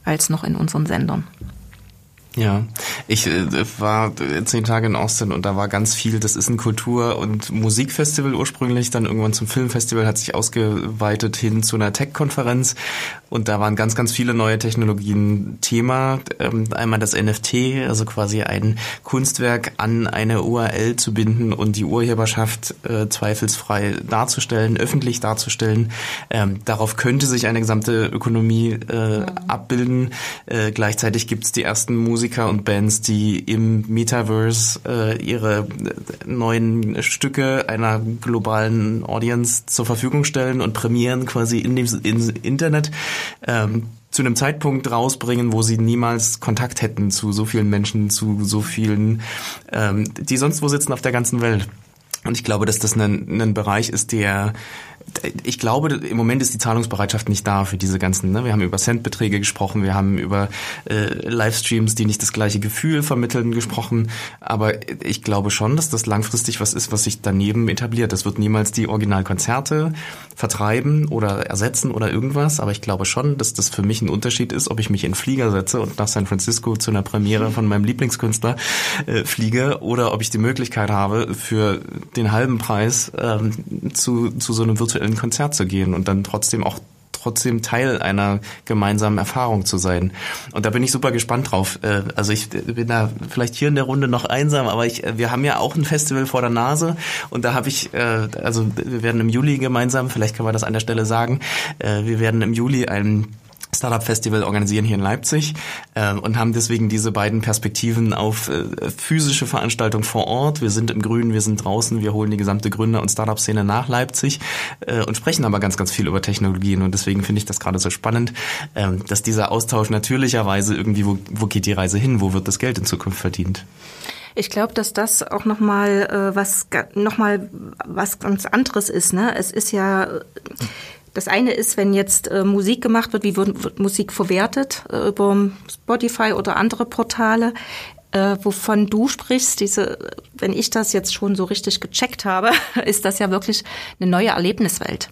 Speaker 3: als noch in unseren Sendern.
Speaker 2: Ja, ich äh, war zehn Tage in Austin und da war ganz viel, das ist ein Kultur- und Musikfestival ursprünglich, dann irgendwann zum Filmfestival, hat sich ausgeweitet hin zu einer Tech-Konferenz und da waren ganz, ganz viele neue Technologien Thema. Ähm, einmal das NFT, also quasi ein Kunstwerk an eine URL zu binden und die Urheberschaft äh, zweifelsfrei darzustellen, öffentlich darzustellen. Ähm, darauf könnte sich eine gesamte Ökonomie äh, abbilden. Äh, gleichzeitig gibt's die ersten Musik Musiker und Bands, die im Metaverse äh, ihre neuen Stücke einer globalen Audience zur Verfügung stellen und prämieren quasi in dem in Internet. Ähm, zu einem Zeitpunkt rausbringen, wo sie niemals Kontakt hätten zu so vielen Menschen, zu so vielen, ähm, die sonst wo sitzen auf der ganzen Welt. Und ich glaube, dass das ein, ein Bereich ist, der ich glaube, im Moment ist die Zahlungsbereitschaft nicht da für diese ganzen. Ne? Wir haben über Centbeträge gesprochen, wir haben über äh, Livestreams, die nicht das gleiche Gefühl vermitteln, gesprochen. Aber ich glaube schon, dass das langfristig was ist, was sich daneben etabliert. Das wird niemals die Originalkonzerte vertreiben oder ersetzen oder irgendwas. Aber ich glaube schon, dass das für mich ein Unterschied ist, ob ich mich in Flieger setze und nach San Francisco zu einer Premiere von meinem Lieblingskünstler äh, fliege oder ob ich die Möglichkeit habe, für den halben Preis ähm, zu, zu so einem virtuellen ein Konzert zu gehen und dann trotzdem auch trotzdem Teil einer gemeinsamen Erfahrung zu sein. Und da bin ich super gespannt drauf. Äh, also ich bin da vielleicht hier in der Runde noch einsam, aber ich, wir haben ja auch ein Festival vor der Nase und da habe ich, äh, also wir werden im Juli gemeinsam, vielleicht können wir das an der Stelle sagen, äh, wir werden im Juli ein Startup Festival organisieren hier in Leipzig äh, und haben deswegen diese beiden Perspektiven auf äh, physische Veranstaltung vor Ort. Wir sind im Grünen, wir sind draußen, wir holen die gesamte Gründer- und Startup-Szene nach Leipzig äh, und sprechen aber ganz, ganz viel über Technologien und deswegen finde ich das gerade so spannend, äh, dass dieser Austausch natürlicherweise irgendwie, wo, wo geht die Reise hin, wo wird das Geld in Zukunft verdient?
Speaker 3: Ich glaube, dass das auch noch mal äh, was noch was ganz anderes ist. Ne? Es ist ja das eine ist, wenn jetzt äh, Musik gemacht wird, wie wird, wird Musik verwertet äh, über Spotify oder andere Portale äh, wovon du sprichst, diese, wenn ich das jetzt schon so richtig gecheckt habe, ist das ja wirklich eine neue Erlebniswelt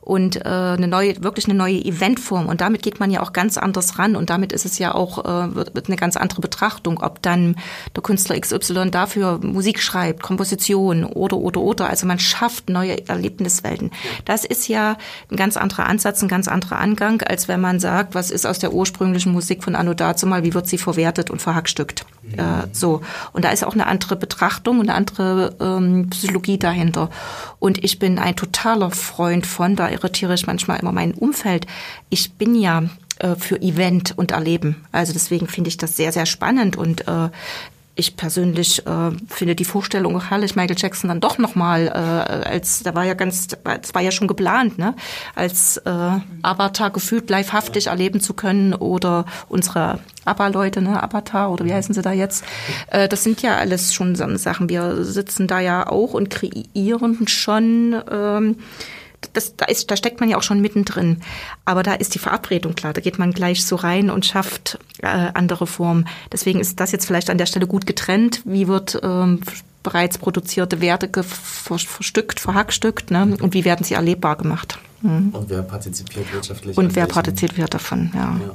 Speaker 3: und äh, eine neue, wirklich eine neue Eventform. Und damit geht man ja auch ganz anders ran. Und damit ist es ja auch äh, wird, wird eine ganz andere Betrachtung, ob dann der Künstler XY dafür Musik schreibt, Komposition oder oder oder. Also man schafft neue Erlebniswelten. Das ist ja ein ganz anderer Ansatz, ein ganz anderer Angang, als wenn man sagt, was ist aus der ursprünglichen Musik von Anno dazu mal, wie wird sie verwertet und verhackstückt. Äh, so. Und da ist auch eine andere Betrachtung und eine andere ähm, Psychologie dahinter. Und ich bin ein totaler Freund von, da irritiere ich manchmal immer mein Umfeld. Ich bin ja äh, für Event und Erleben. Also deswegen finde ich das sehr, sehr spannend und äh, ich persönlich äh, finde die Vorstellung herrlich, Michael Jackson dann doch nochmal, äh, als, da war ja ganz, das war ja schon geplant, ne, als äh, Avatar gefühlt livehaftig erleben zu können oder unsere ABBA-Leute, ne, Avatar oder wie heißen sie da jetzt? Äh, das sind ja alles schon so Sachen. Wir sitzen da ja auch und kreieren schon ähm, das, da, ist, da steckt man ja auch schon mittendrin. Aber da ist die Verabredung klar. Da geht man gleich so rein und schafft äh, andere Formen. Deswegen ist das jetzt vielleicht an der Stelle gut getrennt. Wie wird ähm, bereits produzierte Werte verstückt, verhackstückt ne? und wie werden sie erlebbar gemacht?
Speaker 2: Mhm. Und wer partizipiert wirtschaftlich?
Speaker 3: Und wer partizipiert davon, ja. ja.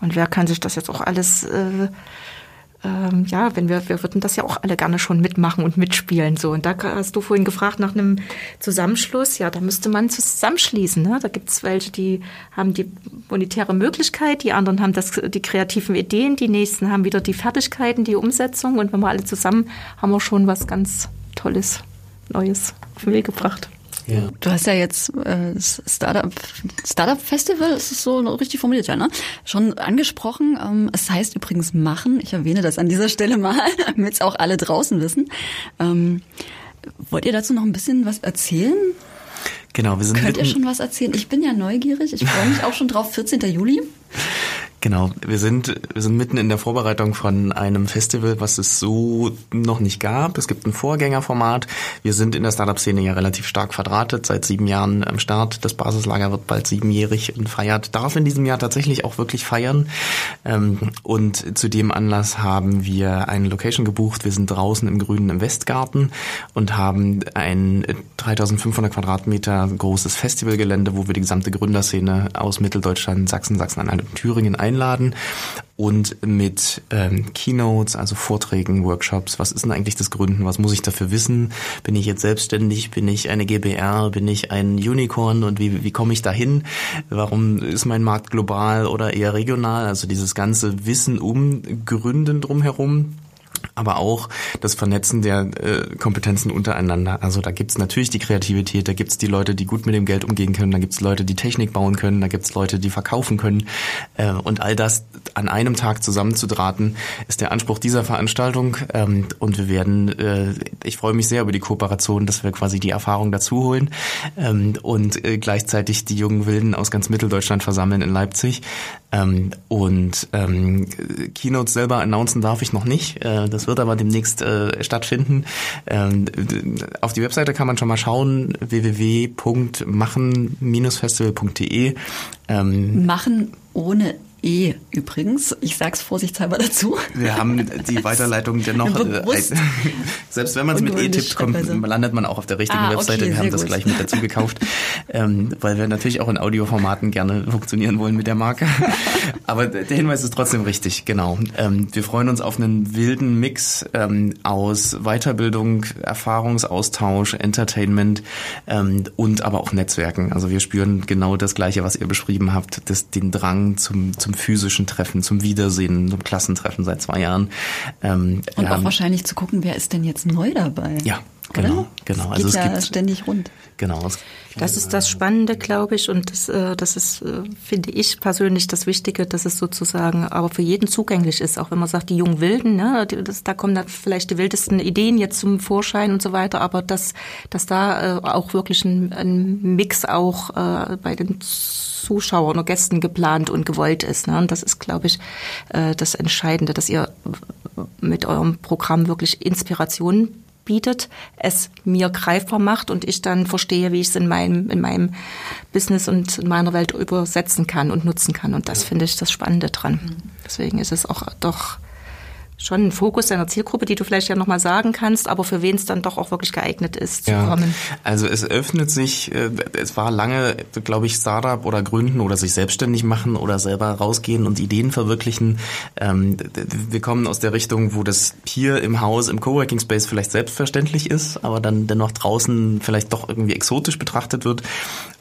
Speaker 3: Und wer kann sich das jetzt auch alles äh, ähm, ja, wenn wir, wir würden das ja auch alle gerne schon mitmachen und mitspielen. So. Und da hast du vorhin gefragt nach einem Zusammenschluss. Ja, da müsste man zusammenschließen. Ne? Da gibt es welche, die haben die monetäre Möglichkeit, die anderen haben das, die kreativen Ideen, die nächsten haben wieder die Fertigkeiten, die Umsetzung. Und wenn wir alle zusammen, haben wir schon was ganz Tolles, Neues auf den Weg gebracht.
Speaker 1: Ja. Du hast ja jetzt äh, Startup, Startup Festival, ist es so richtig formuliert, ja, ne? Schon angesprochen. Ähm, es heißt übrigens machen. Ich erwähne das an dieser Stelle mal, damit es auch alle draußen wissen. Ähm, wollt ihr dazu noch ein bisschen was erzählen?
Speaker 2: Genau, wir sind
Speaker 1: Könnt ihr schon was erzählen? Ich bin ja neugierig. Ich freue mich auch schon drauf. 14. Juli.
Speaker 2: Genau, wir sind, wir sind mitten in der Vorbereitung von einem Festival, was es so noch nicht gab. Es gibt ein Vorgängerformat. Wir sind in der Startup-Szene ja relativ stark verdrahtet, seit sieben Jahren am Start. Das Basislager wird bald siebenjährig und feiert, darf in diesem Jahr tatsächlich auch wirklich feiern. Ähm, und zu dem Anlass haben wir eine Location gebucht. Wir sind draußen im Grünen im Westgarten und haben ein 3500 Quadratmeter großes Festivalgelände, wo wir die gesamte Gründerszene aus Mitteldeutschland, Sachsen, Sachsen-Anhalt und Thüringen einladen und mit ähm, Keynotes, also Vorträgen, Workshops, was ist denn eigentlich das Gründen, was muss ich dafür wissen? Bin ich jetzt selbstständig, bin ich eine GBR, bin ich ein Unicorn und wie, wie komme ich dahin? Warum ist mein Markt global oder eher regional? Also dieses ganze Wissen um Gründen drumherum aber auch das Vernetzen der äh, Kompetenzen untereinander. Also da gibt's natürlich die Kreativität, da gibt's die Leute, die gut mit dem Geld umgehen können, da gibt's Leute, die Technik bauen können, da gibt's Leute, die verkaufen können. Äh, und all das an einem Tag zusammenzudrahten, ist der Anspruch dieser Veranstaltung. Ähm, und wir werden, äh, ich freue mich sehr über die Kooperation, dass wir quasi die Erfahrung dazu holen ähm, und äh, gleichzeitig die jungen Wilden aus ganz Mitteldeutschland versammeln in Leipzig. Ähm, und ähm, Keynotes selber announcen darf ich noch nicht. Äh, das wird aber demnächst äh, stattfinden. Ähm, auf die Webseite kann man schon mal schauen, www.machen-festival.de.
Speaker 1: Ähm, Machen ohne E übrigens. Ich sag's vorsichtshalber dazu.
Speaker 2: Wir haben die Weiterleitung dennoch. Äh, selbst wenn man es mit E tippt, kommt, landet man auch auf der richtigen ah, Webseite. Okay, wir haben das gleich mit dazu gekauft, ähm, weil wir natürlich auch in Audioformaten gerne funktionieren wollen mit der Marke. Aber der Hinweis ist trotzdem richtig, genau. Ähm, wir freuen uns auf einen wilden Mix ähm, aus Weiterbildung, Erfahrungsaustausch, Entertainment ähm, und aber auch Netzwerken. Also wir spüren genau das Gleiche, was ihr beschrieben habt, das, den Drang zum zum physischen Treffen, zum Wiedersehen, zum Klassentreffen seit zwei Jahren.
Speaker 1: Ähm, Und auch haben, wahrscheinlich zu gucken, wer ist denn jetzt neu dabei?
Speaker 2: Ja, genau, Oder? genau.
Speaker 1: Es also es ja gibt ständig rund.
Speaker 3: Genau. Das ist das Spannende, glaube ich, und das, äh, das ist, äh, finde ich persönlich das Wichtige, dass es sozusagen aber für jeden zugänglich ist, auch wenn man sagt, die jungen Wilden, ne, das, da kommen dann vielleicht die wildesten Ideen jetzt zum Vorschein und so weiter, aber dass, dass da äh, auch wirklich ein, ein Mix auch äh, bei den Zuschauern oder Gästen geplant und gewollt ist. Ne? Und das ist, glaube ich, äh, das Entscheidende, dass ihr mit eurem Programm wirklich Inspiration bietet, es mir greifbar macht und ich dann verstehe, wie ich es in meinem, in meinem Business und in meiner Welt übersetzen kann und nutzen kann. Und das finde ich das Spannende dran. Deswegen ist es auch doch schon ein Fokus deiner Zielgruppe, die du vielleicht ja nochmal sagen kannst, aber für wen es dann doch auch wirklich geeignet ist zu ja, kommen.
Speaker 2: Also es öffnet sich, äh, es war lange, glaube ich, Startup oder gründen oder sich selbstständig machen oder selber rausgehen und Ideen verwirklichen. Ähm, wir kommen aus der Richtung, wo das hier im Haus, im Coworking Space vielleicht selbstverständlich ist, aber dann dennoch draußen vielleicht doch irgendwie exotisch betrachtet wird.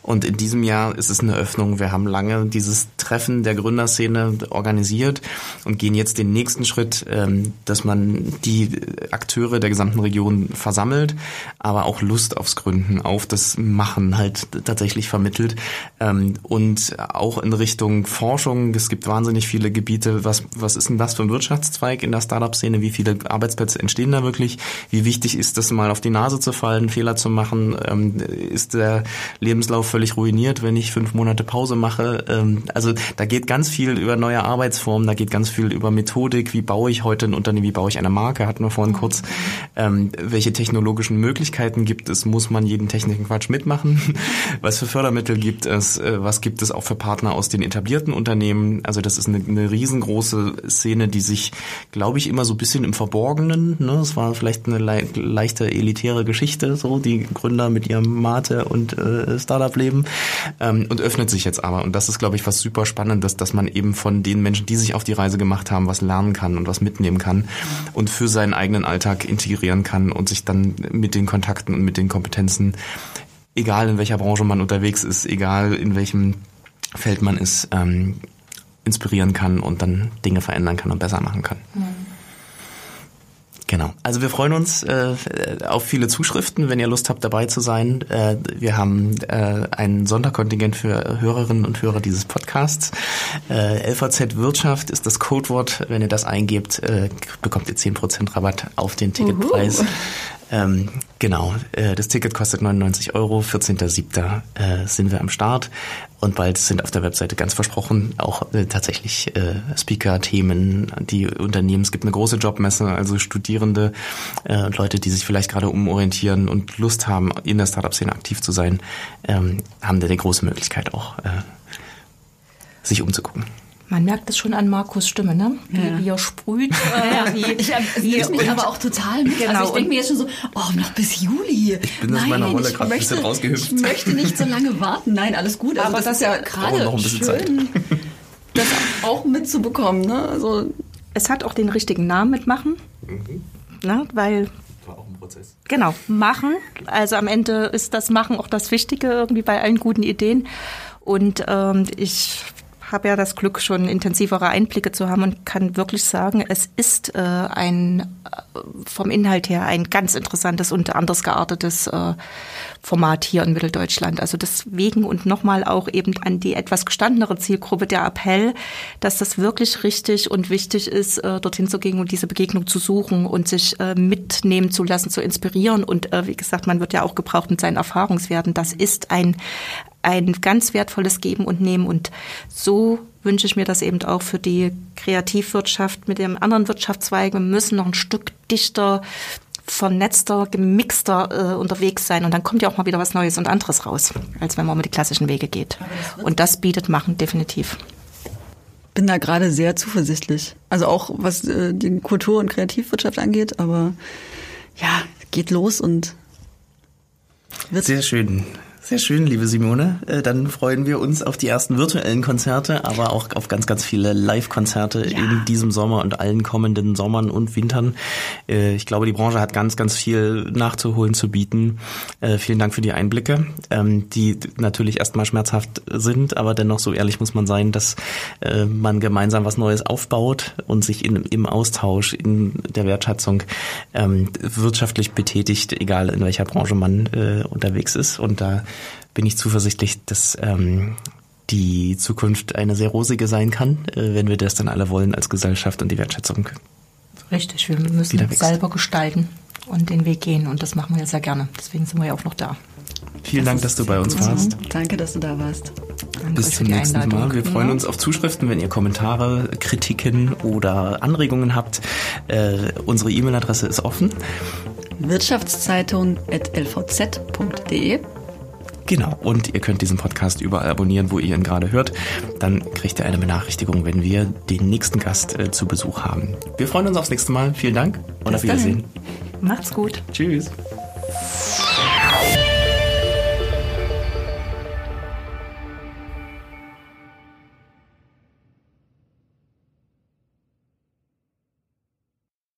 Speaker 2: Und in diesem Jahr ist es eine Öffnung. Wir haben lange dieses Treffen der Gründerszene organisiert und gehen jetzt den nächsten Schritt, ähm, dass man die Akteure der gesamten Region versammelt, aber auch Lust aufs Gründen, auf das Machen halt tatsächlich vermittelt. Ähm, und auch in Richtung Forschung. Es gibt wahnsinnig viele Gebiete. Was, was ist denn das für ein Wirtschaftszweig in der Startup-Szene? Wie viele Arbeitsplätze entstehen da wirklich? Wie wichtig ist es, mal auf die Nase zu fallen, Fehler zu machen? Ähm, ist der Lebenslauf völlig ruiniert, wenn ich fünf Monate Pause mache. Ähm, also da geht ganz viel über neue Arbeitsformen, da geht ganz viel über Methodik, wie baue ich heute ein Unternehmen, wie baue ich eine Marke, hatten wir vorhin kurz. Ähm, welche technologischen Möglichkeiten gibt es, muss man jeden technischen Quatsch mitmachen? Was für Fördermittel gibt es? Äh, was gibt es auch für Partner aus den etablierten Unternehmen? Also das ist eine, eine riesengroße Szene, die sich, glaube ich, immer so ein bisschen im Verborgenen, ne? es war vielleicht eine le leichte elitäre Geschichte, so die Gründer mit ihrem Mate und äh, Startup-Leben Leben ähm, und öffnet sich jetzt aber. Und das ist, glaube ich, was super Spannendes, dass man eben von den Menschen, die sich auf die Reise gemacht haben, was lernen kann und was mitnehmen kann und für seinen eigenen Alltag integrieren kann und sich dann mit den Kontakten und mit den Kompetenzen, egal in welcher Branche man unterwegs ist, egal in welchem Feld man ist, ähm, inspirieren kann und dann Dinge verändern kann und besser machen kann. Mhm. Genau. Also wir freuen uns äh, auf viele Zuschriften, wenn ihr Lust habt, dabei zu sein. Äh, wir haben äh, ein Sonderkontingent für Hörerinnen und Hörer dieses Podcasts. Äh, LVZ Wirtschaft ist das Codewort. Wenn ihr das eingebt, äh, bekommt ihr 10% Rabatt auf den Ticketpreis. Uhu. Ähm, genau, äh, das Ticket kostet 99 Euro, 14.07. Äh, sind wir am Start und bald sind auf der Webseite ganz versprochen auch äh, tatsächlich äh, Speaker-Themen, die Unternehmen. Es gibt eine große Jobmesse, also Studierende äh, Leute, die sich vielleicht gerade umorientieren und Lust haben, in der Startup-Szene aktiv zu sein, ähm, haben da eine große Möglichkeit auch, äh, sich umzugucken.
Speaker 3: Man merkt es schon an Markus Stimme, ne? Wie, ja. wie er sprüht.
Speaker 1: Äh, wie, ich wie, mich aber auch total mit. Genau. Also ich denke mir jetzt schon so, oh, noch bis Juli.
Speaker 2: Ich bin aus Nein, meiner Rolle gerade ein bisschen rausgehüpft.
Speaker 1: Ich möchte nicht so lange warten. Nein, alles gut.
Speaker 3: Also aber das, ist ja gerade noch ein bisschen schön, Zeit.
Speaker 1: das auch mitzubekommen. Ne? Also
Speaker 3: es hat auch den richtigen Namen mitmachen, mhm. ne? weil war auch ein Prozess. Genau, machen. Also am Ende ist das Machen auch das Wichtige irgendwie bei allen guten Ideen. Und ähm, ich habe ja das Glück, schon intensivere Einblicke zu haben und kann wirklich sagen, es ist äh, ein äh, vom Inhalt her ein ganz interessantes und anders geartetes äh, Format hier in Mitteldeutschland. Also deswegen und nochmal auch eben an die etwas gestandenere Zielgruppe der Appell, dass das wirklich richtig und wichtig ist, äh, dorthin zu gehen und diese Begegnung zu suchen und sich äh, mitnehmen zu lassen, zu inspirieren. Und äh, wie gesagt, man wird ja auch gebraucht mit seinen Erfahrungswerten. Das ist ein ein ganz wertvolles Geben und Nehmen. Und so wünsche ich mir das eben auch für die Kreativwirtschaft mit dem anderen Wirtschaftszweig. Wir müssen noch ein Stück dichter vernetzter, gemixter äh, unterwegs sein und dann kommt ja auch mal wieder was Neues und anderes raus, als wenn man mit die klassischen Wege geht. Und das bietet Machen definitiv.
Speaker 1: Bin da gerade sehr zuversichtlich. Also auch was äh, die Kultur- und Kreativwirtschaft angeht, aber ja, geht los und
Speaker 2: wird sehr schön. Sehr schön, liebe Simone. Äh, dann freuen wir uns auf die ersten virtuellen Konzerte, aber auch auf ganz, ganz viele Live-Konzerte ja. in diesem Sommer und allen kommenden Sommern und Wintern. Äh, ich glaube, die Branche hat ganz, ganz viel nachzuholen, zu bieten. Äh, vielen Dank für die Einblicke, ähm, die natürlich erstmal schmerzhaft sind, aber dennoch so ehrlich muss man sein, dass man gemeinsam was Neues aufbaut und sich in, im Austausch, in der Wertschätzung ähm, wirtschaftlich betätigt, egal in welcher Branche man unterwegs ist. Und da bin ich zuversichtlich, dass ähm, die Zukunft eine sehr rosige sein kann, äh, wenn wir das dann alle wollen als Gesellschaft und die Wertschätzung.
Speaker 3: Richtig, wir müssen selber gestalten und den Weg gehen und das machen wir ja sehr gerne. Deswegen sind wir ja auch noch da.
Speaker 2: Vielen das Dank, dass du bei uns warst.
Speaker 1: Danke, dass du da warst.
Speaker 2: Danke Bis zum nächsten Einladung. Mal. Wir freuen uns auf Zuschriften, wenn ihr Kommentare, Kritiken oder Anregungen habt. Äh, unsere E-Mail-Adresse ist offen.
Speaker 1: Wirtschaftszeitung.lvz.de
Speaker 2: Genau. Und ihr könnt diesen Podcast überall abonnieren, wo ihr ihn gerade hört. Dann kriegt ihr eine Benachrichtigung, wenn wir den nächsten Gast äh, zu Besuch haben. Wir freuen uns aufs nächste Mal. Vielen Dank und Bis auf Wiedersehen.
Speaker 3: Dahin. Macht's gut.
Speaker 2: Tschüss.